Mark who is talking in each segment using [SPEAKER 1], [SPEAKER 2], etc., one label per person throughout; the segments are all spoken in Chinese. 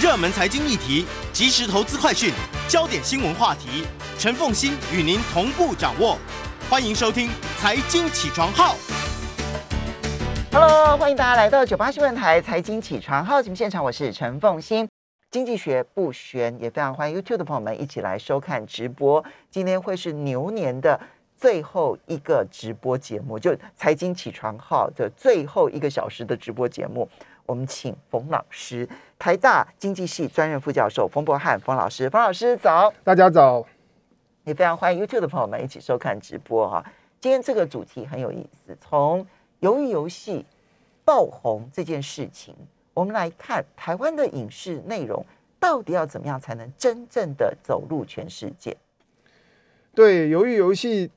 [SPEAKER 1] 热门财经议题、即时投资快讯、焦点新闻话题，陈凤欣与您同步掌握。欢迎收听《财经起床号》。
[SPEAKER 2] Hello，欢迎大家来到九八新闻台财经起床号节目现场，我是陈凤欣。经济学不悬，也非常欢迎 YouTube 的朋友们一起来收看直播。今天会是牛年的最后一个直播节目，就财经起床号的最后一个小时的直播节目。我们请冯老师，台大经济系专任副教授冯博翰冯老师，冯老师早。
[SPEAKER 3] 大家早，
[SPEAKER 2] 也非常欢迎 YouTube 的朋友们一起收看直播哈。今天这个主题很有意思，从鱿鱼游戏爆红这件事情，我们来看台湾的影视内容到底要怎么样才能真正的走入全世界？
[SPEAKER 3] 对，由于游戏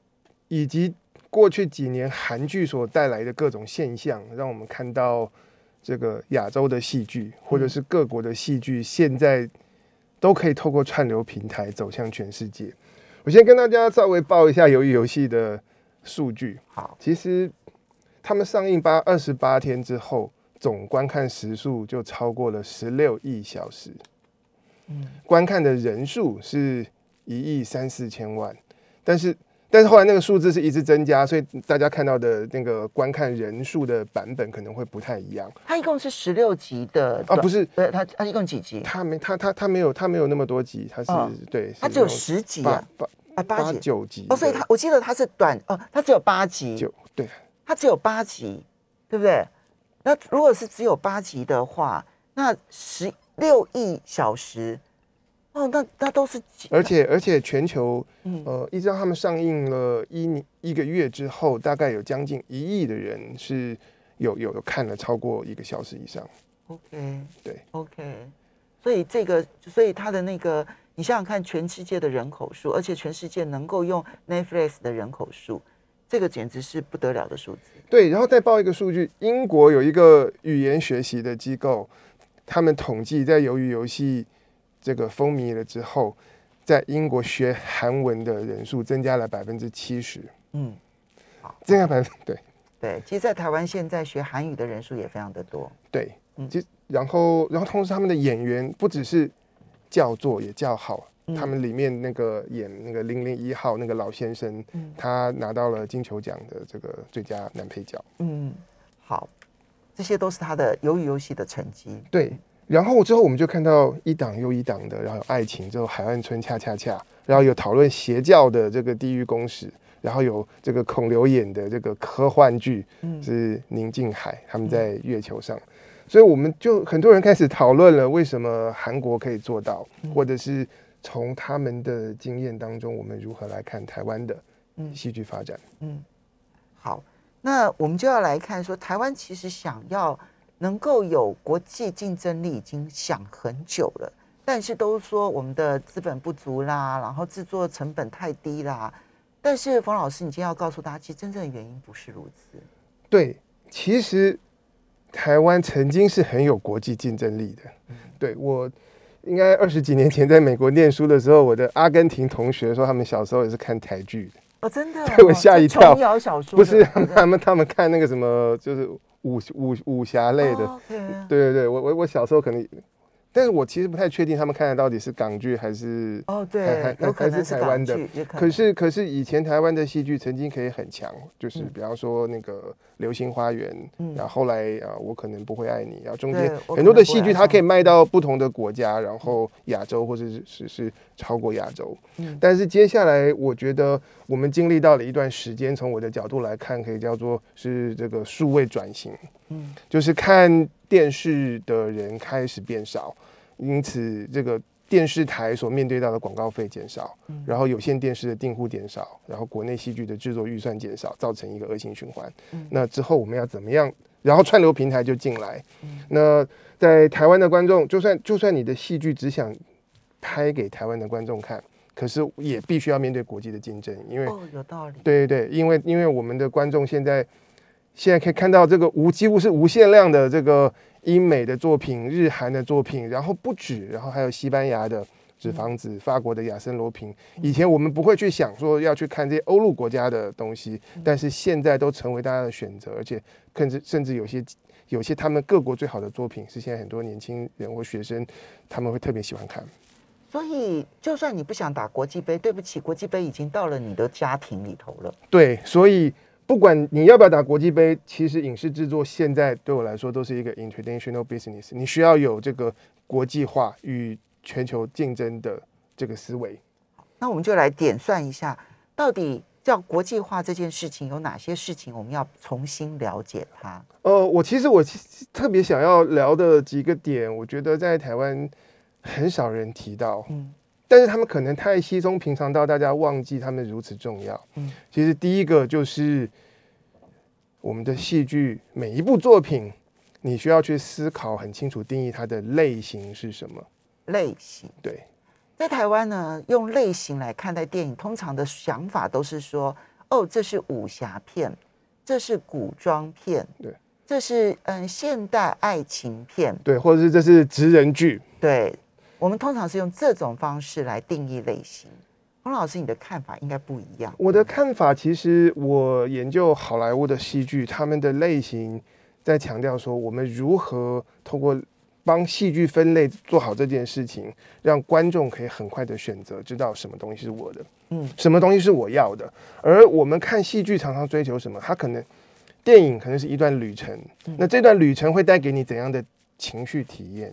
[SPEAKER 3] 以及过去几年韩剧所带来的各种现象，让我们看到这个亚洲的戏剧或者是各国的戏剧，现在都可以透过串流平台走向全世界。我先跟大家稍微报一下鱿鱼游戏的数据。
[SPEAKER 2] 好，
[SPEAKER 3] 其实他们上映八二十八天之后，总观看时数就超过了十六亿小时。
[SPEAKER 2] 嗯，
[SPEAKER 3] 观看的人数是一亿三四千万，但是但是后来那个数字是一直增加，所以大家看到的那个观看人数的版本可能会不太一样。
[SPEAKER 2] 它一共是十六集的
[SPEAKER 3] 啊，不是，
[SPEAKER 2] 不是它它一共几集？
[SPEAKER 3] 它没它它它没有它没有那么多集，它是、
[SPEAKER 2] 哦。
[SPEAKER 3] 对，
[SPEAKER 2] 它只有十集啊，
[SPEAKER 3] 八
[SPEAKER 2] 啊八
[SPEAKER 3] 八
[SPEAKER 2] 集
[SPEAKER 3] 九集
[SPEAKER 2] 哦，所以它我记得它是短哦，它只有八集，
[SPEAKER 3] 九对。
[SPEAKER 2] 它只有八集，对不对？那如果是只有八集的话，那十六亿小时，哦，那那都是几
[SPEAKER 3] 而且而且全球
[SPEAKER 2] 嗯
[SPEAKER 3] 呃，一直到他们上映了一年一个月之后，大概有将近一亿的人是有有有看了超过一个小时以上。
[SPEAKER 2] OK
[SPEAKER 3] 对
[SPEAKER 2] OK，所以这个所以他的那个，你想想看，全世界的人口数，而且全世界能够用 Netflix 的人口数，这个简直是不得了的数字。
[SPEAKER 3] 对，然后再报一个数据，英国有一个语言学习的机构，他们统计在鱿鱼游戏这个风靡了之后，在英国学韩文的人数增加了百分之七十，
[SPEAKER 2] 嗯，好，
[SPEAKER 3] 增加百分对
[SPEAKER 2] 对，其实，在台湾现在学韩语的人数也非常的多。
[SPEAKER 3] 对
[SPEAKER 2] 嗯，
[SPEAKER 3] 其实然后然后同时他们的演员不只是叫座也叫好。
[SPEAKER 2] 嗯
[SPEAKER 3] 他们里面那个演那个零零一号那个老先生，
[SPEAKER 2] 嗯
[SPEAKER 3] 他拿到了金球奖的这个最佳男配角。
[SPEAKER 2] 嗯，好，这些都是他的鱿鱼游戏的成绩。
[SPEAKER 3] 对，然后之后我们就看到一档又一档的，然后有爱情，之后海岸村恰恰恰，然后有讨论邪教的这个地狱公使，然后有这个孔刘演的这个科幻剧
[SPEAKER 2] 嗯。
[SPEAKER 3] 是宁静海，他们在月球上，所以我们就很多人开始讨论了，为什么韩国可以做到，或者是从他们的经验当中，我们如何来看台湾的
[SPEAKER 2] 嗯。
[SPEAKER 3] 戏剧发展。
[SPEAKER 2] 嗯，好，那我们就要来看说，台湾其实想要能够有国际竞争力，已经想很久了，但是都说我们的资本不足啦，然后制作成本太低啦。但是冯老师，你今天要告诉大家，其实真正的原因不是如此。
[SPEAKER 3] 对，其实台湾曾经是很有国际竞争力的。对我应该二十几年前在美国念书的时候，我的阿根廷同学说他们小时候也是看台剧的，
[SPEAKER 2] 哦，真的、
[SPEAKER 3] 对 我吓一跳
[SPEAKER 2] 童谣小说
[SPEAKER 3] 不是他们他们看那个什么就是武武武侠类的。对对对，我我我小时候可能，但是我其实不太确定他们看的到底是港剧还是
[SPEAKER 2] 哦，
[SPEAKER 3] 还
[SPEAKER 2] 对
[SPEAKER 3] 还，
[SPEAKER 2] 有可
[SPEAKER 3] 还
[SPEAKER 2] 能是
[SPEAKER 3] 台湾的
[SPEAKER 2] 可
[SPEAKER 3] 可是可是以前台湾的戏剧曾经可以很强，就是
[SPEAKER 2] 嗯
[SPEAKER 3] 比方说那个《流星花园》
[SPEAKER 2] 嗯
[SPEAKER 3] 然后后来啊我可能不会爱你，然后中间很多的戏剧它可以卖到不同的国家，然后亚洲或者是是是超过亚洲。
[SPEAKER 2] 嗯
[SPEAKER 3] 但是接下来我觉得我们经历到了一段时间，从我的角度来看，可以叫做是这个数位转型，
[SPEAKER 2] 嗯
[SPEAKER 3] 就是看电视的人开始变少，因此这个电视台所面对到的广告费减少，
[SPEAKER 2] 嗯
[SPEAKER 3] 然后有线电视的订户减少，然后国内戏剧的制作预算减少，造成一个恶性循环。
[SPEAKER 2] 嗯
[SPEAKER 3] 那之后我们要怎么样？然后串流平台就进来。
[SPEAKER 2] 嗯
[SPEAKER 3] 那在台湾的观众，就算就算你的戏剧只想拍给台湾的观众看，可是也必须要面对国际的竞争，因为
[SPEAKER 2] 哦，有道理。
[SPEAKER 3] 对对对，因为因为我们的观众现在现在可以看到这个无几乎是无限量的这个英美的作品、日韩的作品，然后不止，然后还有西班牙的《纸房子》、法国的《亚森罗平》。以前我们不会去想说要去看这些欧陆国家的东西，但是现在都成为大家的选择，而且甚至甚至有些有些他们各国最好的作品是现在很多年轻人或学生他们会特别喜欢看。
[SPEAKER 2] 所以，就算你不想打国际杯，对不起，国际杯已经到了你的家庭里头了。
[SPEAKER 3] 对，所以不管你要不要打国际杯，其实影视制作现在对我来说都是一个 international business，你需要有这个国际化与全球竞争的这个思维。
[SPEAKER 2] 那我们就来点算一下，到底叫国际化这件事情有哪些事情我们要重新了解它？
[SPEAKER 3] 呃，我其实我其实特别想要聊的几个点，我觉得在台湾。很少人提到，嗯，但是他们可能太稀松平常到大家忘记他们如此重要，嗯，其实第一个就是我们的戏剧每一部作品，你需要去思考很清楚定义它的类型是什么。
[SPEAKER 2] 类型。
[SPEAKER 3] 对，
[SPEAKER 2] 在台湾呢，用类型来看待电影，通常的想法都是说，哦，这是武侠片，这是古装片，
[SPEAKER 3] 对，
[SPEAKER 2] 这是嗯现代爱情片，
[SPEAKER 3] 对，或者是这是职人剧，
[SPEAKER 2] 对。我们通常是用这种方式来定义类型。洪老师，你的看法应该不一样。
[SPEAKER 3] 我的看法，其实我研究好莱坞的戏剧，他们的类型在强调说，我们如何通过帮戏剧分类做好这件事情，让观众可以很快的选择，知道什么东西是我的，嗯，什么东西是我要的。而我们看戏剧常常追求什么？它可能电影可能是一段旅程，那这段旅程会带给你怎样的情绪体验？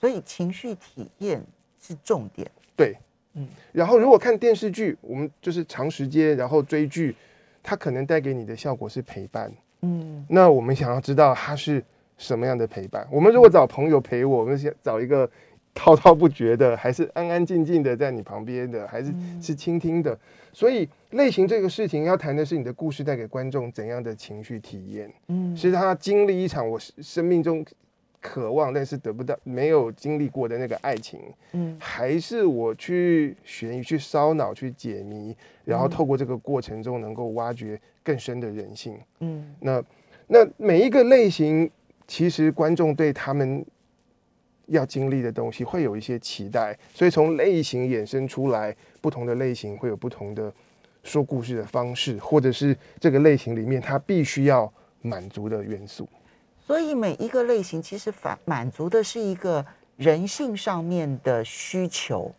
[SPEAKER 2] 所以情绪体验是重点。
[SPEAKER 3] 对，嗯。然后如果看电视剧，我们就是长时间然后追剧，它可能带给你的效果是陪伴。嗯。那我们想要知道它是什么样的陪伴？我们如果找朋友陪我，我们想找一个滔滔不绝的，还是安安静静的在你旁边的，还是是倾听的？所以类型这个事情要谈的是你的故事带给观众怎样的情绪体验？嗯，是他经历一场我生命中。渴望但是得不到，没有经历过的那个爱情，嗯，还是我去悬疑、去烧脑、去解谜，然后透过这个过程中能够挖掘更深的人性，嗯，那那每一个类型，其实观众对他们要经历的东西会有一些期待，所以从类型衍生出来，不同的类型会有不同的说故事的方式，或者是这个类型里面它必须要满足的元素。
[SPEAKER 2] 所以每一个类型其实反满足的是一个人性上面的需求，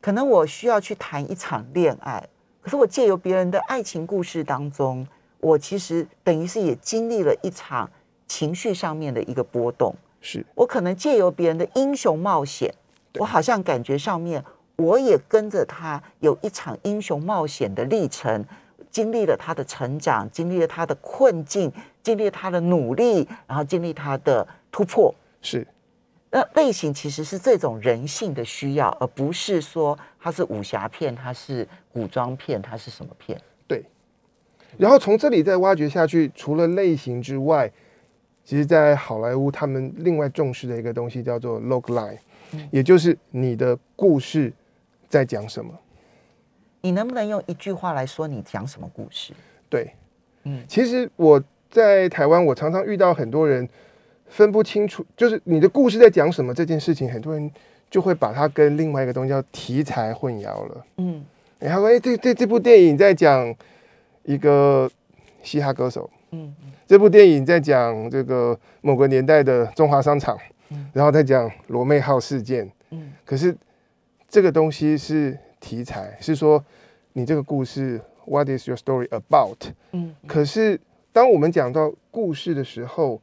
[SPEAKER 2] 可能我需要去谈一场恋爱，可是我借由别人的爱情故事当中，我其实等于是也经历了一场情绪上面的一个波动。
[SPEAKER 3] 是
[SPEAKER 2] 我可能借由别人的英雄冒险，我好像感觉上面我也跟着他有一场英雄冒险的历程。经历了他的成长，经历了他的困境，经历他的努力，然后经历他的突破。
[SPEAKER 3] 是，
[SPEAKER 2] 那类型其实是这种人性的需要，而不是说它是武侠片，它是古装片，它是什么片？
[SPEAKER 3] 对。然后从这里再挖掘下去，除了类型之外，其实，在好莱坞他们另外重视的一个东西叫做 log line，也就是你的故事在讲什么。
[SPEAKER 2] 你能不能用一句话来说你讲什么故事？
[SPEAKER 3] 对，嗯，其实我在台湾，我常常遇到很多人分不清楚，就是你的故事在讲什么这件事情，很多人就会把它跟另外一个东西叫题材混淆了。嗯，然后哎，这这这部电影在讲一个嘻哈歌手，嗯，这部电影在讲这个某个年代的中华商场，嗯，然后再讲罗妹号事件，嗯，可是这个东西是题材，是说。你这个故事，What is your story about？嗯，可是当我们讲到故事的时候，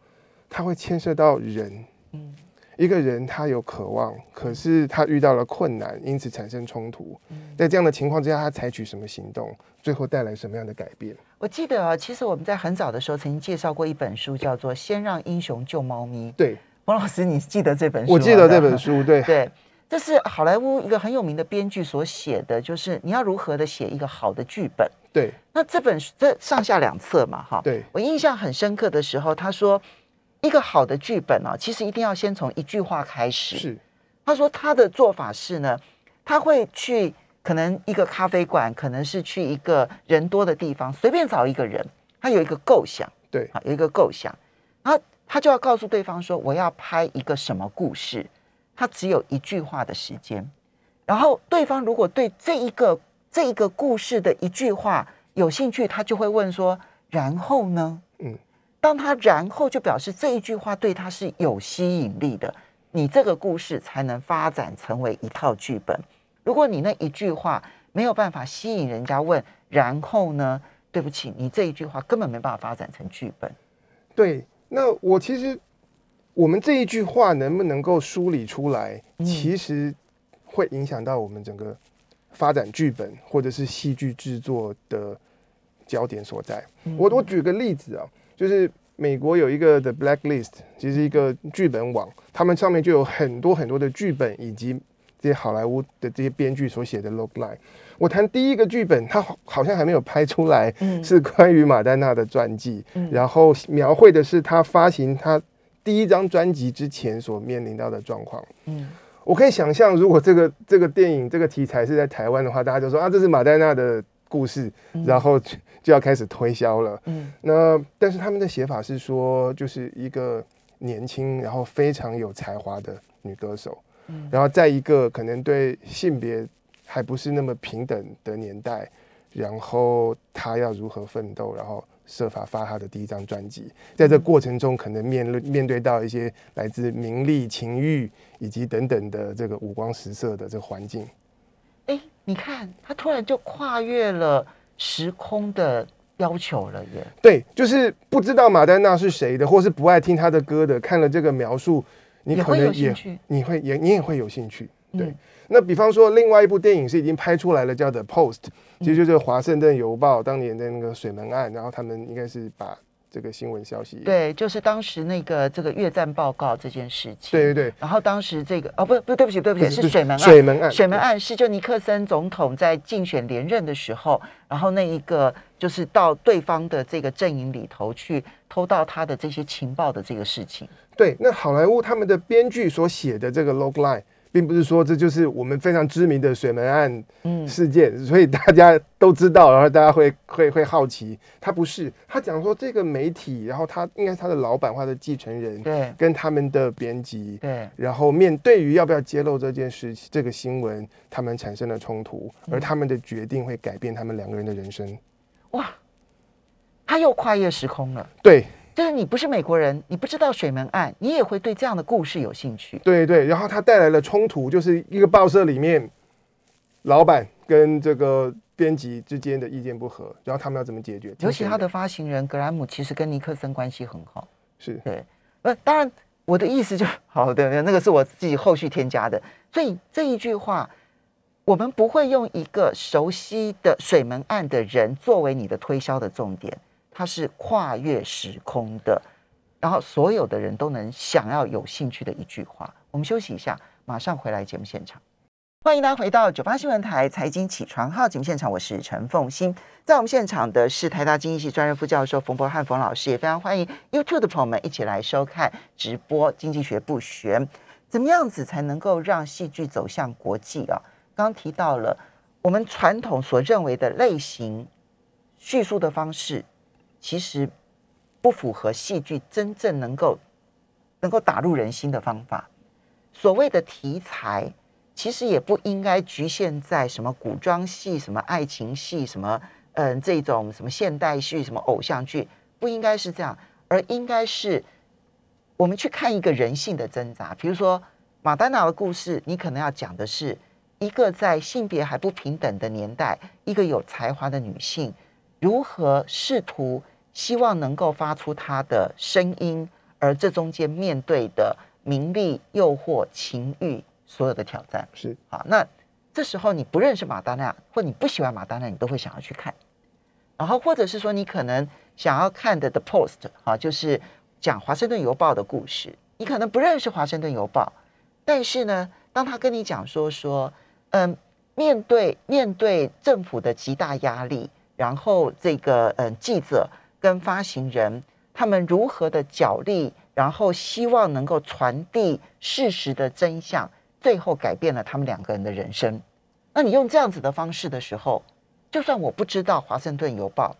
[SPEAKER 3] 它会牵涉到人。嗯，一个人他有渴望，可是他遇到了困难，因此产生冲突。在这样的情况之下，他采取什么行动，最后带来什么样的改变？
[SPEAKER 2] 我记得啊，其实我们在很早的时候曾经介绍过一本书，叫做《先让英雄救猫咪》。
[SPEAKER 3] 对，
[SPEAKER 2] 王老师，你记得这本书？
[SPEAKER 3] 我记得这本书，对
[SPEAKER 2] 对。这是好莱坞一个很有名的编剧所写的，就是你要如何的写一个好的剧本。
[SPEAKER 3] 对，
[SPEAKER 2] 那这本这上下两册嘛，哈。
[SPEAKER 3] 对，
[SPEAKER 2] 我印象很深刻的时候，他说一个好的剧本啊，其实一定要先从一句话开始。
[SPEAKER 3] 是，
[SPEAKER 2] 他说他的做法是呢，他会去可能一个咖啡馆，可能是去一个人多的地方，随便找一个人，他有一个构想，
[SPEAKER 3] 对，
[SPEAKER 2] 啊，有一个构想，然后他就要告诉对方说，我要拍一个什么故事。他只有一句话的时间，然后对方如果对这一个这一个故事的一句话有兴趣，他就会问说：“然后呢？”嗯，当他然后就表示这一句话对他是有吸引力的，你这个故事才能发展成为一套剧本。如果你那一句话没有办法吸引人家问，然后呢？对不起，你这一句话根本没办法发展成剧本。
[SPEAKER 3] 对，那我其实我们这一句话能不能够梳理出来，其实会影响到我们整个发展剧本或者是戏剧制作的焦点所在。我我举个例子啊。就是美国有一个 The Blacklist，其实一个剧本网，他们上面就有很多很多的剧本，以及这些好莱坞的这些编剧所写的 logline。我谈第一个剧本，它好像还没有拍出来，是关于马丹娜的传记，然后描绘的是他发行他第一张专辑之前所面临到的状况。嗯，我可以想象，如果这个这个电影这个题材是在台湾的话，大家就说啊，这是马黛娜的。故事，然后就要开始推销了。嗯，那但是他们的写法是说，就是一个年轻然后非常有才华的女歌手，嗯，然后在一个可能对性别还不是那么平等的年代，然后她要如何奋斗，然后设法发他的第一张专辑，在这过程中可能面面对到一些来自名利、情欲以及等等的这个五光十色的这个环境。
[SPEAKER 2] 哎，你看，他突然就跨越了时空的要求了耶。
[SPEAKER 3] 对，就是不知道马丹娜是谁的，或是不爱听他的歌的，看了这个描述，你可能也你会也你也会有兴趣。对，那比方说，另外一部电影是已经拍出来了，叫《The Post》，其实就是《华盛顿邮报》当年的那个水门案，然后他们应该是把。这个新闻消息，
[SPEAKER 2] 对，就是当时那个这个越战报告这件事情，
[SPEAKER 3] 对对对。
[SPEAKER 2] 然后当时这个哦，不不，对不起对不起，是水门案，
[SPEAKER 3] 水门案，
[SPEAKER 2] 水门案是就尼克森总统在竞选连任的时候，然后那一个就是到对方的这个阵营里头去偷到他的这些情报的这个事情。
[SPEAKER 3] 对，那好莱坞他们的编剧所写的这个 log line。并不是说这就是我们非常知名的水门案事件，所以大家都知道，然后大家会 会会好奇。他不是，他讲说这个媒体，然后他应该是他的老板或者继承人，
[SPEAKER 2] 对，
[SPEAKER 3] 跟他们的编辑，
[SPEAKER 2] 对，
[SPEAKER 3] 然后面对于要不要揭露这件事这个新闻，他们产生了冲突，而他们的决定会改变他们两个人的人生。哇，
[SPEAKER 2] 他又跨越时空了，
[SPEAKER 3] 对。
[SPEAKER 2] 就是你不是美国人，你不知道水门案，你也会对这样的故事有兴趣。
[SPEAKER 3] 对对，然后它带来了冲突，就是一个报社里面，老板跟这个编辑之间的意见不合，然后他们要怎么解决？
[SPEAKER 2] 尤其他的发行人格兰姆其实跟尼克森关系很好。
[SPEAKER 3] 是
[SPEAKER 2] 对，那，当然我的意思就好的，那个是我自己后续添加的。所以这一句话，我们不会用一个熟悉的水门案的人作为你的推销的重点。它是跨越时空的，然后所有的人都能想要有兴趣的一句话。我们休息一下，马上回来节目现场。欢迎大家回到九八新闻台财经起床号节目现场，我是陈凤欣。在我们现场的是台大经济系专任副教授冯博汉冯老师，也非常欢迎 YouTube 的朋友们一起来收看直播。经济学不学，怎么样子才能够让戏剧走向国际啊？刚提到了我们传统所认为的类型叙述的方式。其实不符合戏剧真正能够能够打入人心的方法。所谓的题材，其实也不应该局限在什么古装戏、什么爱情戏、什么嗯这种什么现代剧、什么偶像剧，不应该是这样，而应该是我们去看一个人性的挣扎。比如说马丹娜的故事，你可能要讲的是一个在性别还不平等的年代，一个有才华的女性如何试图。希望能够发出他的声音，而这中间面对的名利、诱惑、情欲，所有的挑战
[SPEAKER 3] 是
[SPEAKER 2] 好。那这时候你不认识马丹娜，或你不喜欢马丹娜，你都会想要去看。然后或者是说，你可能想要看的《The Post》啊，就是讲华盛顿邮报的故事。你可能不认识华盛顿邮报，但是呢，当他跟你讲说说，嗯，面对面对政府的极大压力，然后这个嗯记者。跟发行人他们如何的角力，然后希望能够传递事实的真相，最后改变了他们两个人的人生。那你用这样子的方式的时候，就算我不知道《华盛顿邮报》，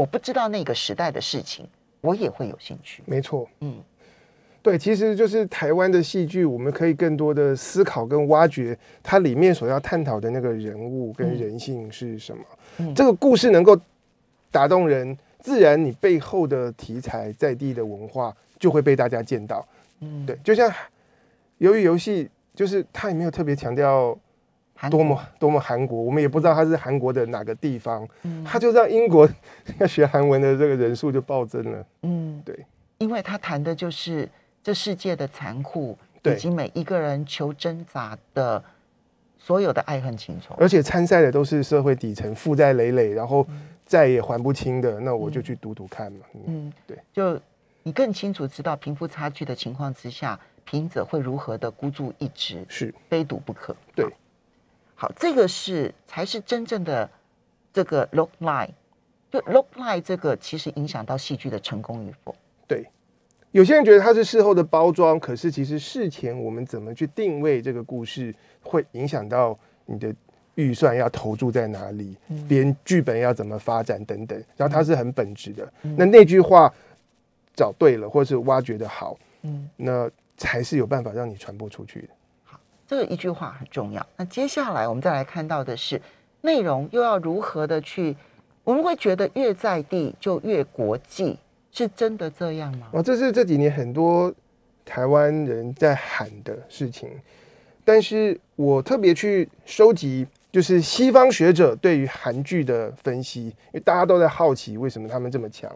[SPEAKER 2] 我不知道那个时代的事情，我也会有兴趣。
[SPEAKER 3] 没错，嗯，对，其实就是台湾的戏剧，我们可以更多的思考跟挖掘它里面所要探讨的那个人物跟人性是什么。这个故事能够打动人。自然你背后的题材在地的文化就会被大家见到。
[SPEAKER 2] 嗯，
[SPEAKER 3] 对，就像由于游戏，就是它也没有特别强调
[SPEAKER 2] 韩
[SPEAKER 3] 多么多么韩国，我们也不知道它是韩国的哪个地方，
[SPEAKER 2] 嗯。
[SPEAKER 3] 它就让英国要学韩文的这个人数就暴增了。
[SPEAKER 2] 嗯，
[SPEAKER 3] 对，
[SPEAKER 2] 因为他谈的就是这世界的残酷，以及每一个人求挣扎的所有的爱恨情仇。
[SPEAKER 3] 而且参赛的都是社会底层负债累累，然后再也还不清的，那我就去赌赌看嘛。嗯，
[SPEAKER 2] 嗯，
[SPEAKER 3] 对，
[SPEAKER 2] 就你更清楚知道贫富差距的情况之下，贫者会如何的孤注一掷，
[SPEAKER 3] 是
[SPEAKER 2] 非赌不可。
[SPEAKER 3] 对
[SPEAKER 2] 好，好，这个是才是真正的这个 look line。就 look line 这个其实影响到戏剧的成功与否。
[SPEAKER 3] 对。有些人觉得它是事后的包装，可是其实事前我们怎么去定位这个故事，会影响到你的预算要投注在哪里，编剧本要怎么发展等等。然后它是很本质的。那那句话找对了，或是挖掘的好，
[SPEAKER 2] 嗯，
[SPEAKER 3] 那才是有办法让你传播出去的。
[SPEAKER 2] 好这个一句话很重要。那接下来我们再来看到的是内容又要如何的去，我们会觉得越在地就越国际，是真的这样吗？
[SPEAKER 3] 哦，这是这几年很多台湾人在喊的事情，但是我特别去收集，就是西方学者对于韩剧的分析，因为大家都在好奇为什么他们这么强。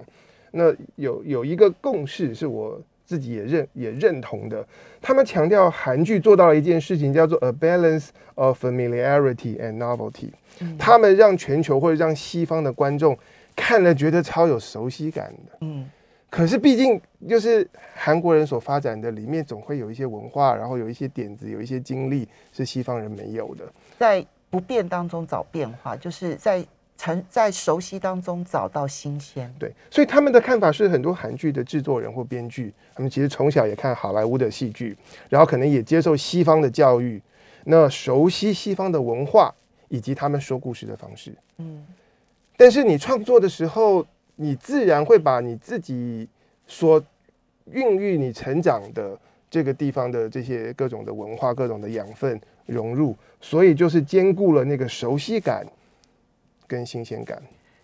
[SPEAKER 3] 那有有一个共识是我自己也认也认同的，他们强调韩剧做到了一件事情，叫做 a balance of familiarity and novelty。他们让全球或者让西方的观众看了觉得超有熟悉感的。
[SPEAKER 2] 嗯
[SPEAKER 3] 可是毕竟就是韩国人所发展的，里面总会有一些文化，然后有一些点子，有一些经历是西方人没有的。
[SPEAKER 2] 在不变当中找变化，就是在成在熟悉当中找到新鲜。
[SPEAKER 3] 对，所以他们的看法是，很多韩剧的制作人或编剧，他们其实从小也看好莱坞的戏剧，然后可能也接受西方的教育，那熟悉西方的文化以及他们说故事的方式。
[SPEAKER 2] 嗯
[SPEAKER 3] 但是你创作的时候，你自然会把你自己所孕育你成长的这个地方的这些各种的文化、各种的养分融入，所以就是兼顾了那个熟悉感跟新鲜感。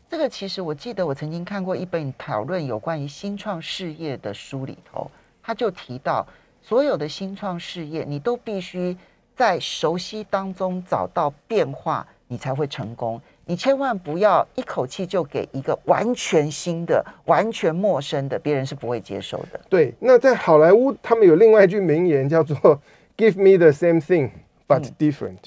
[SPEAKER 2] 这个其实我记得我曾经看过一本讨论有关于新创事业的书里头，他就提到所有的新创事业，你都必须在熟悉当中找到变化，你才会成功。你千万不要一口气就给一个完全新的、完全陌生的，别人是不会接受的。
[SPEAKER 3] 对，那在好莱坞，他们有另外一句名言叫做 “Give me the same thing but
[SPEAKER 2] 嗯
[SPEAKER 3] different”，、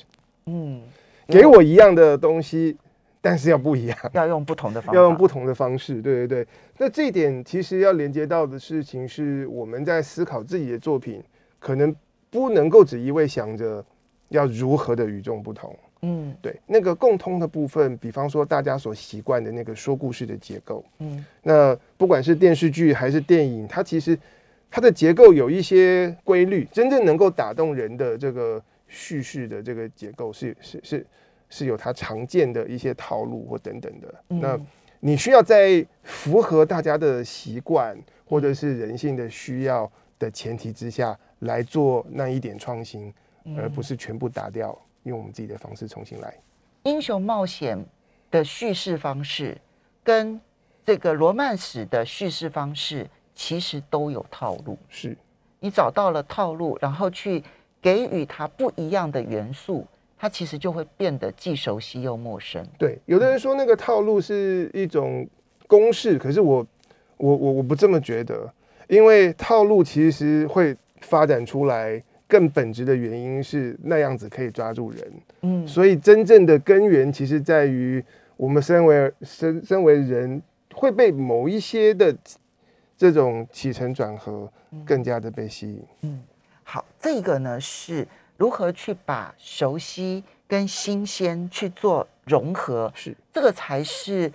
[SPEAKER 2] 嗯，
[SPEAKER 3] 给我一样的东西，但是要不一样。
[SPEAKER 2] 要用不同的方法，
[SPEAKER 3] 要用不同的方式，对对对。那这一点其实要连接到的事情是，我们在思考自己的作品，可能不能够只一味想着要如何的与众不同。
[SPEAKER 2] 嗯。
[SPEAKER 3] 对，那个共通的部分，比方说大家所习惯的那个说故事的结构，
[SPEAKER 2] 嗯。
[SPEAKER 3] 那不管是电视剧还是电影，它其实它的结构有一些规律，真正能够打动人的这个叙事的这个结构是是是是有它常见的一些套路或等等的。那
[SPEAKER 2] 嗯
[SPEAKER 3] 你需要在符合大家的习惯或者是人性的需要的前提之下来做那一点创新，而不是全部打掉，用我们自己的方式重新来。
[SPEAKER 2] 英雄冒险的叙事方式跟这个罗曼史的叙事方式其实都有套路。
[SPEAKER 3] 是
[SPEAKER 2] 你找到了套路，然后去给予它不一样的元素，它其实就会变得既熟悉又陌生。
[SPEAKER 3] 对。有的人说那个套路是一种公式，可是我我我我不这么觉得，因为套路其实会发展出来。更本质的原因是那样子可以抓住人，
[SPEAKER 2] 嗯，
[SPEAKER 3] 所以真正的根源其实在于我们身为身身为人会被某一些的这种起承转合更加的被吸引。
[SPEAKER 2] 嗯好，这个呢是如何去把熟悉跟新鲜去做融合，
[SPEAKER 3] 是
[SPEAKER 2] 这个才是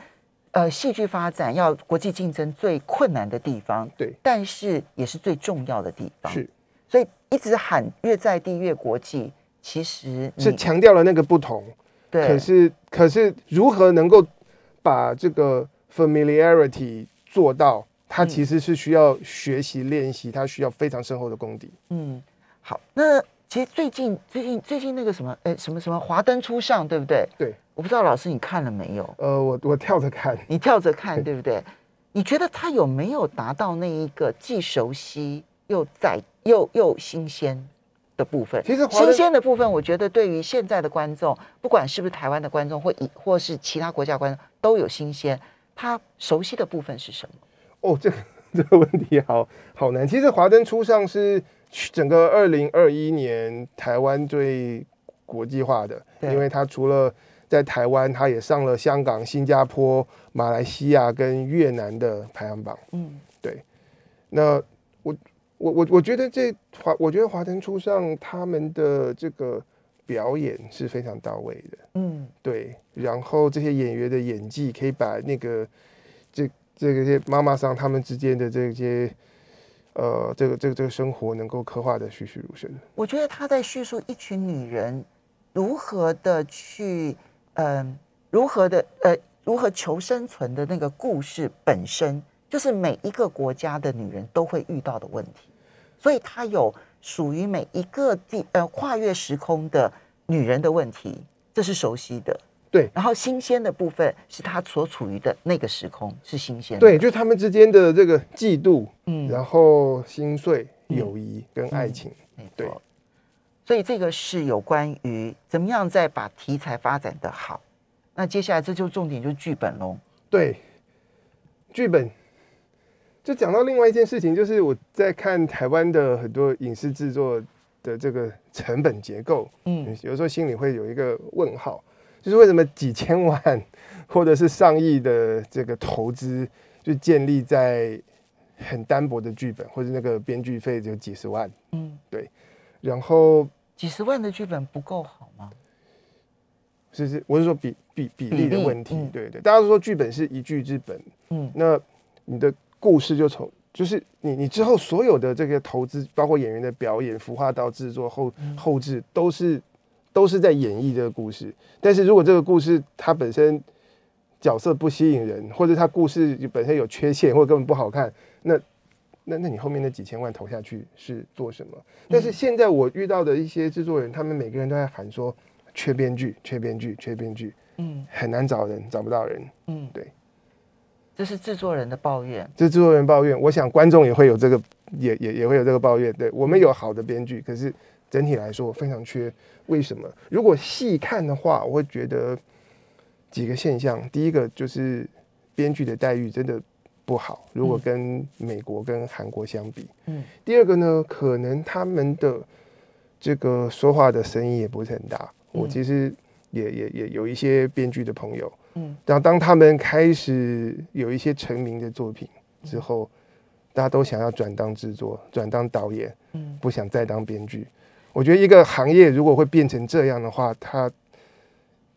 [SPEAKER 2] 呃戏剧发展要国际竞争最困难的地方，
[SPEAKER 3] 对，
[SPEAKER 2] 但是也是最重要的地方。
[SPEAKER 3] 是
[SPEAKER 2] 所以一直喊越在地越国际，其实
[SPEAKER 3] 是强调了那个不同，
[SPEAKER 2] 对，
[SPEAKER 3] 可是可是如何能够把这个 familiarity 做到？它
[SPEAKER 2] 嗯
[SPEAKER 3] 其实是需要学习练习，它需要非常深厚的功底。
[SPEAKER 2] 嗯，好，那其实最近最近最近那个什么，哎，什么什么华灯初上，对不对？
[SPEAKER 3] 对，
[SPEAKER 2] 我不知道老师你看了没有？
[SPEAKER 3] 呃，我我跳着看，
[SPEAKER 2] 你跳着看，对不对？你觉得他有没有达到那一个既熟悉又在又又新鲜的部分？
[SPEAKER 3] 其实
[SPEAKER 2] 新鲜的部分，我觉得对于现在的观众，不管是不是台湾的观众，或以或是其他国家观众，都有新鲜。他熟悉的部分是什么？
[SPEAKER 3] 哦，这个 这个问题好好难。其实《华灯初上》是整个二零二一年台湾最国际化的，
[SPEAKER 2] 对
[SPEAKER 3] 因为它除了在台湾，它也上了香港、新加坡、马来西亚跟越南的排行榜。
[SPEAKER 2] 嗯对
[SPEAKER 3] 那我我我我觉得这华，我觉得《华灯初上》他们的这个表演是非常到位的。
[SPEAKER 2] 嗯
[SPEAKER 3] 对，然后这些演员的演技可以把那个这这个些妈妈桑他们之间的这些呃这个这个这个生活能够刻画的栩栩如生。
[SPEAKER 2] 我觉得他在叙述一群女人如何的去，嗯、如何的呃，如何求生存的那个故事本身，就是每一个国家的女人都会遇到的问题，所以它有属于每一个地呃跨越时空的女人的问题，这是熟悉的。
[SPEAKER 3] 对
[SPEAKER 2] 然后新鲜的部分是她所处于的那个时空是新鲜的。
[SPEAKER 3] 对，就是他们之间的这个嫉妒，
[SPEAKER 2] 嗯
[SPEAKER 3] 然后心碎、
[SPEAKER 2] 嗯
[SPEAKER 3] 友谊跟爱情。
[SPEAKER 2] 没
[SPEAKER 3] 对
[SPEAKER 2] 错。所以这个是有关于怎么样再把题材发展的好。那接下来这就重点就是剧本喽。
[SPEAKER 3] 对，剧本。就讲到另外一件事情，就是我在看台湾的很多影视制作的这个成本结构，
[SPEAKER 2] 嗯。
[SPEAKER 3] 有时候心里会有一个问号，就是为什么几千万或者是上亿的这个投资，就建立在很单薄的剧本，或者那个编剧费只有几十万，
[SPEAKER 2] 嗯，对。
[SPEAKER 3] 然后
[SPEAKER 2] 几十万的剧本不够好吗？
[SPEAKER 3] 是是，我是说比比比例的问题，
[SPEAKER 2] 嗯。
[SPEAKER 3] 对对，大家都说剧本是一剧之本，
[SPEAKER 2] 嗯。
[SPEAKER 3] 那你的故事就从就是你你之后所有的这个投资，包括演员的表演、服化道制作、后
[SPEAKER 2] 嗯
[SPEAKER 3] 后置，都是都是在演绎这个故事。但是如果这个故事它本身角色不吸引人，或者它故事本身有缺陷，或者根本不好看，那那那你后面那几千万投下去是做什么？但是现在我遇到的一些制作人，他们每个人都在喊说缺编剧、缺编剧、缺编剧，
[SPEAKER 2] 嗯
[SPEAKER 3] 很难找人，找不到人。
[SPEAKER 2] 嗯，
[SPEAKER 3] 对，
[SPEAKER 2] 这是制作人的抱怨。
[SPEAKER 3] 这制作人抱怨，我想观众也会有这个，也也也会有这个抱怨。对我们有好的编剧，可是整体来说非常缺。为什么？如果细看的话，我会觉得几个现象。第一个就是编剧的待遇真的不好，如果
[SPEAKER 2] 嗯
[SPEAKER 3] 跟美国跟韩国相比。
[SPEAKER 2] 嗯
[SPEAKER 3] 第二个呢，可能他们的这个说话的声音也不是很大。我
[SPEAKER 2] 嗯
[SPEAKER 3] 其实也也也有一些编剧的朋友，
[SPEAKER 2] 嗯
[SPEAKER 3] 然后当他们开始有一些成名的作品之后，大家都想要转当制作，转当导演，
[SPEAKER 2] 嗯
[SPEAKER 3] 不想再当编剧。我觉得一个行业如果会变成这样的话，它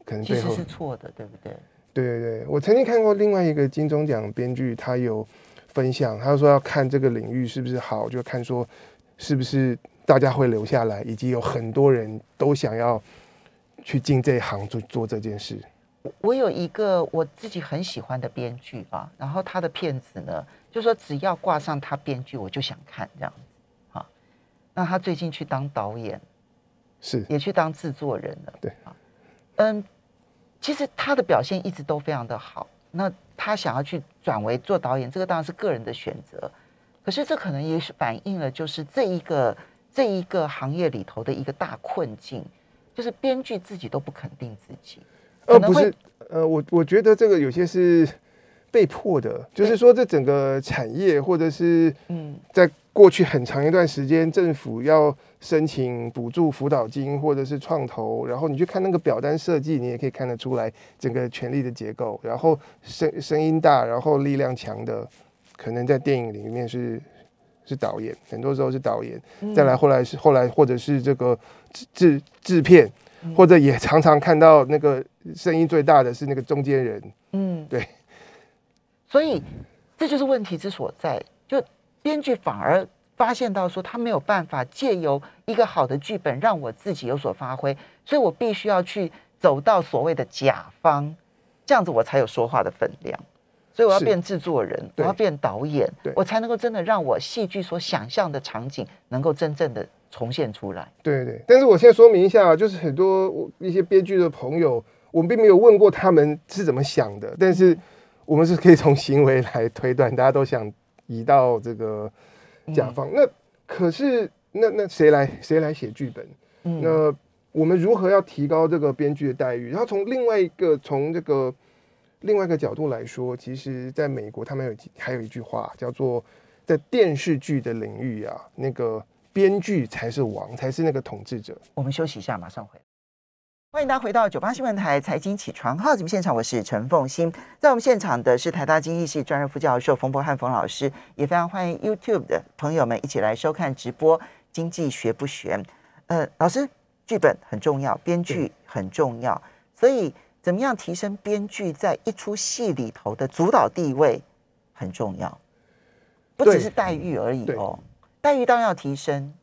[SPEAKER 3] 可能
[SPEAKER 2] 其实
[SPEAKER 3] 背后
[SPEAKER 2] 是错的，对不对？
[SPEAKER 3] 对对对，我曾经看过另外一个金钟奖编剧，他有分享，他说要看这个领域是不是好，就看说是不是大家会留下来，以及有很多人都想要去进这一行做做这件事。
[SPEAKER 2] 我有一个我自己很喜欢的编剧啊，然后他的片子呢，就说只要挂上他编剧，我就想看这样子。好，那他最近去当导演，
[SPEAKER 3] 是
[SPEAKER 2] 也去当制作人了。
[SPEAKER 3] 对
[SPEAKER 2] 啊，嗯，其实他的表现一直都非常的好。那他想要去转为做导演，这个当然是个人的选择。可是这可能也是反映了，就是这一个这一个行业里头的一个大困境，就是编剧自己都不肯定自己。
[SPEAKER 3] 呃，不是，呃，我我觉得这个有些是被迫的，就是说这整个产业或者是
[SPEAKER 2] 嗯。
[SPEAKER 3] 在过去很长一段时间，政府要申请补助辅导金或者是创投，然后你去看那个表单设计，你也可以看得出来整个权力的结构，然后声声音大，然后力量强的，可能在电影里面是是导演，很多时候是导演，
[SPEAKER 2] 嗯
[SPEAKER 3] 再来后来是后来或者是这个制制制片，
[SPEAKER 2] 嗯
[SPEAKER 3] 或者也常常看到那个声音最大的是那个中间人，
[SPEAKER 2] 嗯，
[SPEAKER 3] 对。
[SPEAKER 2] 所以这就是问题之所在，就编剧反而发现到说他没有办法借由一个好的剧本让我自己有所发挥，所以我必须要去走到所谓的甲方，这样子我才有说话的分量。所以我要变制作人，我要变导演，我才能够真的让我戏剧所想象的场景能够真正的重现出来。
[SPEAKER 3] 对对，但是我现在说明一下，就是很多我一些编剧的朋友，我们并没有问过他们是怎么想的，但是我们是可以从行为来推断，大家都想移到这个甲方。那可是那那谁来谁来写剧本？
[SPEAKER 2] 嗯
[SPEAKER 3] 那我们如何要提高这个编剧的待遇？然后从另外一个从这个另外一个角度来说，其实在美国他们有还有一句话叫做，在电视剧的领域啊，那个编剧才是王，才是那个统治者。
[SPEAKER 2] 我们休息一下，马上回来。欢迎大家回到九八新闻台财经起床号节目现场，我是陈凤欣。在我们现场的是台大经济系专任副教授冯博汉冯老师，也非常欢迎 YouTube 的朋友们一起来收看直播《经济学不学》。呃，老师，剧本很重要，编剧很重要，所以怎么样提升编剧在一出戏里头的主导地位很重要，不只是待遇而已哦，待遇当然要提升。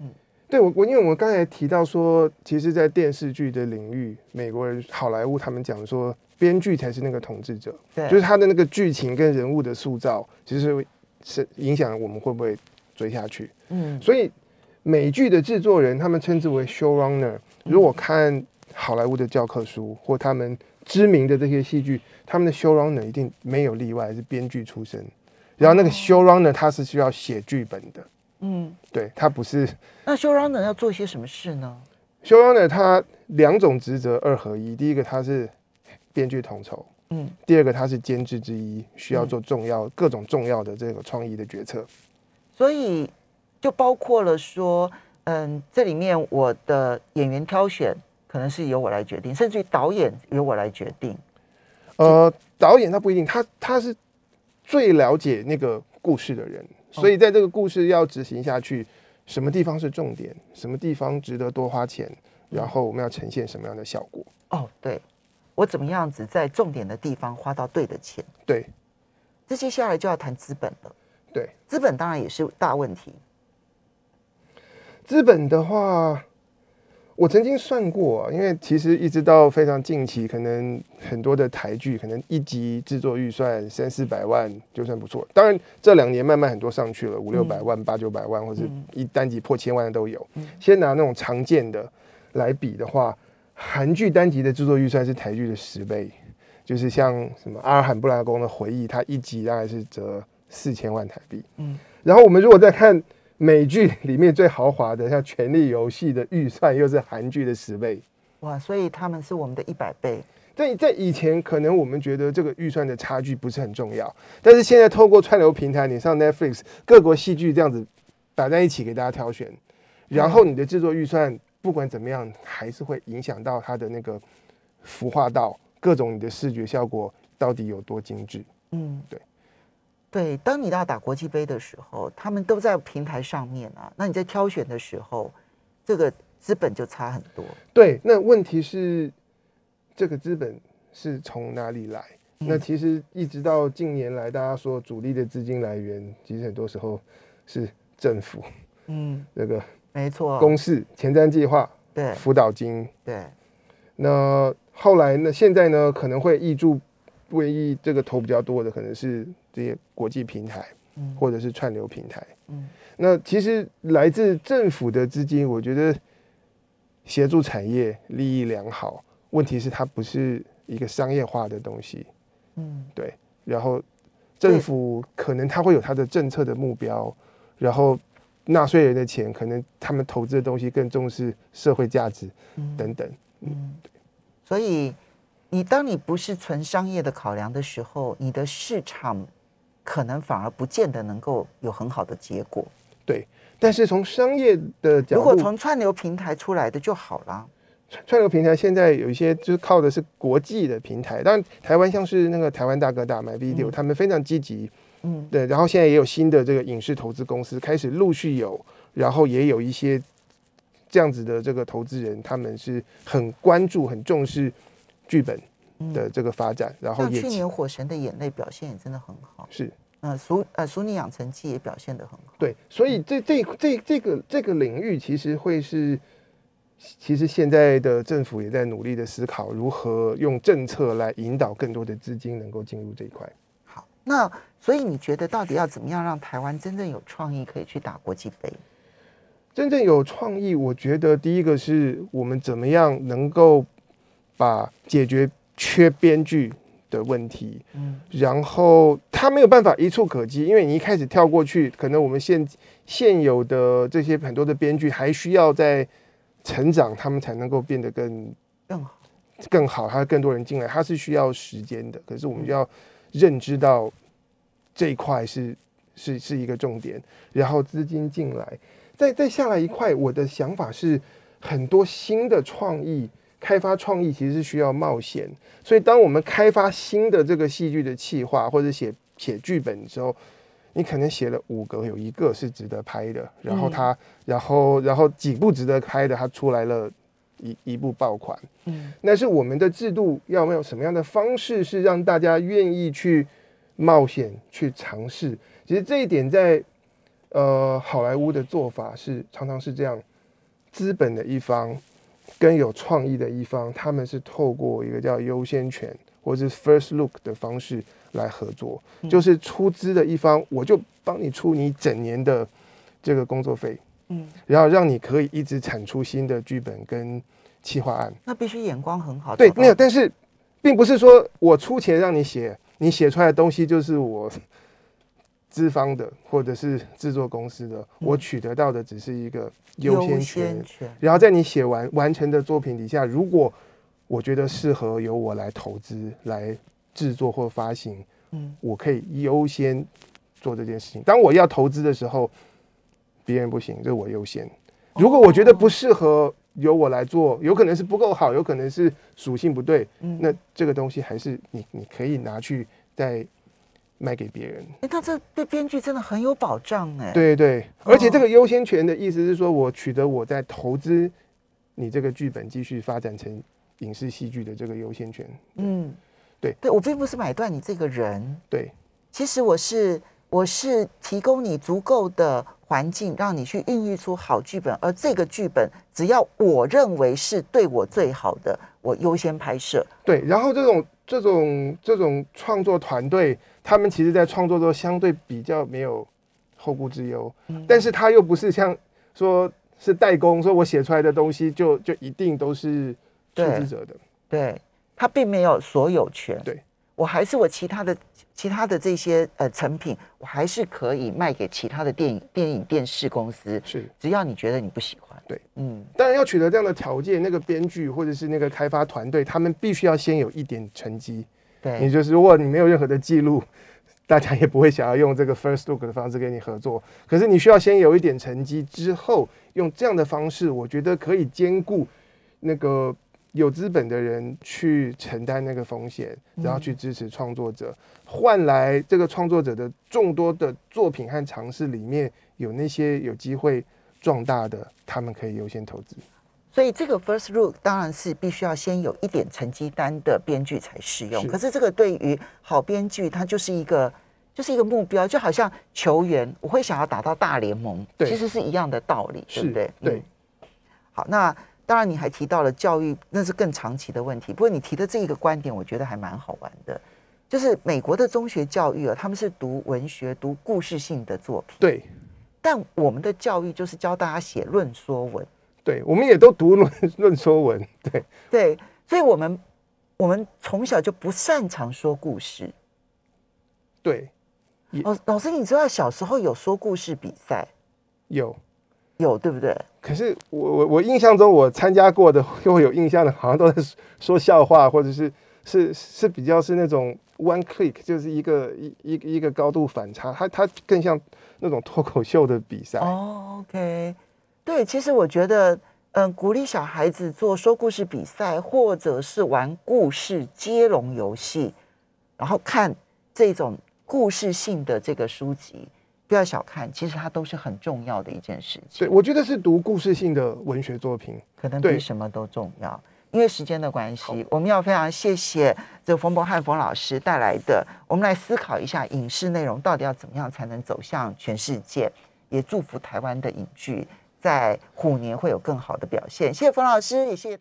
[SPEAKER 3] 嗯对我，我因为我刚才提到说，其实，在电视剧的领域，美国人好莱坞他们讲说，编剧才是那个统治者，
[SPEAKER 2] 对，
[SPEAKER 3] 就是他的那个剧情跟人物的塑造，其实是影响我们会不会追下去。
[SPEAKER 2] 嗯
[SPEAKER 3] 所以美剧的制作人，他们称之为 showrunner。如果看好莱坞的教科书或他们知名的这些戏剧，他们的 showrunner 一定没有例外是编剧出身。然后那个 showrunner 他是需要写剧本的，
[SPEAKER 2] 嗯，
[SPEAKER 3] 对他不是
[SPEAKER 2] 那 showrunner 要做些什么事呢
[SPEAKER 3] ？showrunner 他两种职责二合一，第一个他是编剧统筹，
[SPEAKER 2] 嗯
[SPEAKER 3] 第二个他是监制之一，需要做重要、各种重要的这个创意的决策。
[SPEAKER 2] 所以就包括了说，嗯，这里面我的演员挑选可能是由我来决定，甚至于导演由我来决定。
[SPEAKER 3] 呃，导演他不一定，他他是最了解那个故事的人，所以在这个故事要执行下去，什么地方是重点，什么地方值得多花钱，然后我们要呈现什么样的效果。
[SPEAKER 2] 哦，对，我怎么样子在重点的地方花到对的钱？
[SPEAKER 3] 对
[SPEAKER 2] 这接下来就要谈资本了。
[SPEAKER 3] 对，
[SPEAKER 2] 资本当然也是大问题。
[SPEAKER 3] 资本的话，我曾经算过、啊，因为其实一直到非常近期，可能很多的台剧，可能一集制作预算三四百万就算不错。当然这两年慢慢很多上去了，五六百万、八九百万，或者
[SPEAKER 2] 嗯
[SPEAKER 3] 一单集破千万的都有。
[SPEAKER 2] 嗯
[SPEAKER 3] 先拿那种常见的来比的话，韩剧单集的制作预算是台剧的十倍，就是像什么阿尔罕布拉宫的回忆，它一集大概是折四千万台币。
[SPEAKER 2] 嗯，
[SPEAKER 3] 然后我们如果再看美剧里面最豪华的，像《权力游戏》的预算又是韩剧的十倍。
[SPEAKER 2] 哇，所以他们是我们的一百倍。
[SPEAKER 3] 在在以前，可能我们觉得这个预算的差距不是很重要，但是现在透过串流平台，你上 Netflix 各国戏剧这样子摆在一起给大家挑选，然后你的制作预算不管怎么样，还是会影响到它的那个孵化到各种你的视觉效果到底有多精致。
[SPEAKER 2] 嗯，
[SPEAKER 3] 对，
[SPEAKER 2] 对。当你要打国际杯的时候，他们都在平台上面啊。那你在挑选的时候，这个资本就差很多。
[SPEAKER 3] 对，那问题是这个资本是从哪里来？
[SPEAKER 2] 嗯
[SPEAKER 3] 那其实一直到近年来，大家说主力的资金来源，其实很多时候是政府
[SPEAKER 2] 嗯，
[SPEAKER 3] 这个
[SPEAKER 2] 没错。
[SPEAKER 3] 公示、前瞻计划、
[SPEAKER 2] 对
[SPEAKER 3] 辅导金。
[SPEAKER 2] 对，
[SPEAKER 3] 那后来呢？现在呢，可能会挹注为意这个投比较多的，可能是这些国际平台
[SPEAKER 2] 嗯
[SPEAKER 3] 或者是串流平台。
[SPEAKER 2] 嗯
[SPEAKER 3] 那其实来自政府的资金，我觉得协助产业利益良好，问题是它不是一个商业化的东西。
[SPEAKER 2] 嗯对
[SPEAKER 3] 然后政府可能它会有它的政策的目标，然后纳税人的钱，可能他们投资的东西更重视社会价值
[SPEAKER 2] 嗯
[SPEAKER 3] 等等。
[SPEAKER 2] 嗯，所以你当你不是纯商业的考量的时候，你的市场可能反而不见得能够有很好的结果。
[SPEAKER 3] 对但是从商业的角度，
[SPEAKER 2] 如果从串流平台出来的就好了。
[SPEAKER 3] 串串流平台现在有一些就是靠的是国际的平台，当然台湾像是那个台湾大哥大买 video，、
[SPEAKER 2] 嗯
[SPEAKER 3] 他们非常积极，
[SPEAKER 2] 嗯
[SPEAKER 3] 对，然后现在也有新的这个影视投资公司开始陆续有，然后也有一些这样子的这个投资人，他们是很关注、很重视剧本
[SPEAKER 2] 嗯
[SPEAKER 3] 的这个发展，然后
[SPEAKER 2] 像去年《火神的眼泪》表现也真的很好，
[SPEAKER 3] 是
[SPEAKER 2] 呃，熟呃《熟女养成记》也表现得很好。
[SPEAKER 3] 对，所以这这这这个这个领域其实会是，其实现在的政府也在努力的思考如何用政策来引导更多的资金能够进入这一块。
[SPEAKER 2] 好，那所以你觉得到底要怎么样让台湾真正有创意，可以去打国际杯？
[SPEAKER 3] 真正有创意，我觉得第一个是我们怎么样能够把解决缺编剧的问题，
[SPEAKER 2] 嗯
[SPEAKER 3] 然后他没有办法一触可及，因为你一开始跳过去，可能我们现现有的这些很多的编剧还需要在成长，他们才能够变得更
[SPEAKER 2] 更好。
[SPEAKER 3] 更好，还有更多人进来，它是需要时间的。可是我们要认知到这一块是是是一个重点，然后资金进来，再再下来一块，我的想法是很多新的创意。开发创意其实是需要冒险，所以当我们开发新的这个戏剧的企划或者写写剧本的时候，你可能写了五个，有一个是值得拍的，然后它，然后然后几部值得拍的，它出来了一一部爆款，
[SPEAKER 2] 嗯。
[SPEAKER 3] 那是我们的制度要没有什么样的方式是让大家愿意去冒险去尝试？其实这一点在呃好莱坞的做法是常常是这样，资本的一方跟有创意的一方，他们是透过一个叫优先权或者是 first look 的方式来合作，就是出资的一方，我就帮你出你整年的这个工作费，
[SPEAKER 2] 嗯，
[SPEAKER 3] 然后让你可以一直产出新的剧本跟企划案。
[SPEAKER 2] 那必须眼光很好。
[SPEAKER 3] 对，没有，但是并不是说我出钱让你写，你写出来的东西就是我资方的或者是制作公司的，我取得到的只是一个优先权。
[SPEAKER 2] 权。
[SPEAKER 3] 然后在你写完完成的作品底下，如果我觉得适合由我来投资、来制作或发行，
[SPEAKER 2] 嗯
[SPEAKER 3] 我可以优先做这件事情。当我要投资的时候，别人不行，这我优先。如果我觉得不适合由我来做，有可能是不够好，有可能是属性不对，
[SPEAKER 2] 嗯
[SPEAKER 3] 那这个东西还是你你可以拿去再卖给别人。
[SPEAKER 2] 哎，那这对编剧真的很有保障哎。，
[SPEAKER 3] 对对，而且这个优先权的意思是说，我取得我在投资你这个剧本继续发展成影视戏剧的这个优先权。
[SPEAKER 2] 嗯，
[SPEAKER 3] 对
[SPEAKER 2] 对，我并不是买断你这个人，
[SPEAKER 3] 对
[SPEAKER 2] 其实我是我是提供你足够的环境，让你去孕育出好剧本，而这个剧本只要我认为是对我最好的，我优先拍摄。
[SPEAKER 3] 对，然后这种这种这种创作团队，他们其实在创作中相对比较没有后顾之忧，
[SPEAKER 2] 嗯。
[SPEAKER 3] 但是他又不是像说是代工，说我写出来的东西就就一定都是出
[SPEAKER 2] 对
[SPEAKER 3] 资者的。
[SPEAKER 2] 对他并没有所有权，
[SPEAKER 3] 对。
[SPEAKER 2] 我还是我其他的其他的这些呃成品，我还是可以卖给其他的电影电影电视公司，
[SPEAKER 3] 是，
[SPEAKER 2] 只要你觉得你不喜欢。
[SPEAKER 3] 对，
[SPEAKER 2] 嗯，
[SPEAKER 3] 当然要取得这样的条件，那个编剧或者是那个开发团队，他们必须要先有一点成绩。
[SPEAKER 2] 对，也，
[SPEAKER 3] 就是如果你没有任何的记录，大家也不会想要用这个 first look 的方式跟你合作。可是你需要先有一点成绩，之后用这样的方式，我觉得可以兼顾那个有资本的人去承担那个风险，然后去支持创作者，换来这个创作者的众多的作品和尝试里面有那些有机会壮大的，他们可以优先投资。
[SPEAKER 2] 所以这个 first look 当然是必须要先有一点成绩单的编剧才适用。
[SPEAKER 3] 是
[SPEAKER 2] 可是这个对于好编剧，它就是一个就是一个目标，就好像球员，我会想要打到大联盟，
[SPEAKER 3] 对
[SPEAKER 2] 其实是一样的道理，对不对？
[SPEAKER 3] 对
[SPEAKER 2] 嗯好，那当然你还提到了教育，那是更长期的问题。不过你提的这一个观点，我觉得还蛮好玩的，就是美国的中学教育啊，他们是读文学、读故事性的作品，
[SPEAKER 3] 对
[SPEAKER 2] 但我们的教育就是教大家写论说文。
[SPEAKER 3] 对，我们也都读论论说文，对
[SPEAKER 2] 对，所以我们我们从小就不擅长说故事。
[SPEAKER 3] 对，
[SPEAKER 2] 老老师，你知道小时候有说故事比赛，
[SPEAKER 3] 有。
[SPEAKER 2] 有对不对？
[SPEAKER 3] 可是我我我印象中，我参加过的，又会有印象的，好像都在说笑话，或者是是是比较是那种 one click，就是一个一一个一个高度反差，它它更像那种脱口秀的比赛。
[SPEAKER 2] 哦，OK，对，其实我觉得，嗯，鼓励小孩子做说故事比赛，或者是玩故事接龙游戏，然后看这种故事性的这个书籍，不要小看，其实它都是很重要的一件事情。
[SPEAKER 3] 对，我觉得是读故事性的文学作品。
[SPEAKER 2] 可能比什么都重要。因为时间的关系，我们要非常谢谢这冯博翰冯老师带来的，我们来思考一下影视内容到底要怎么样才能走向全世界，也祝福台湾的影剧在虎年会有更好的表现。谢谢冯老师，也谢谢大家。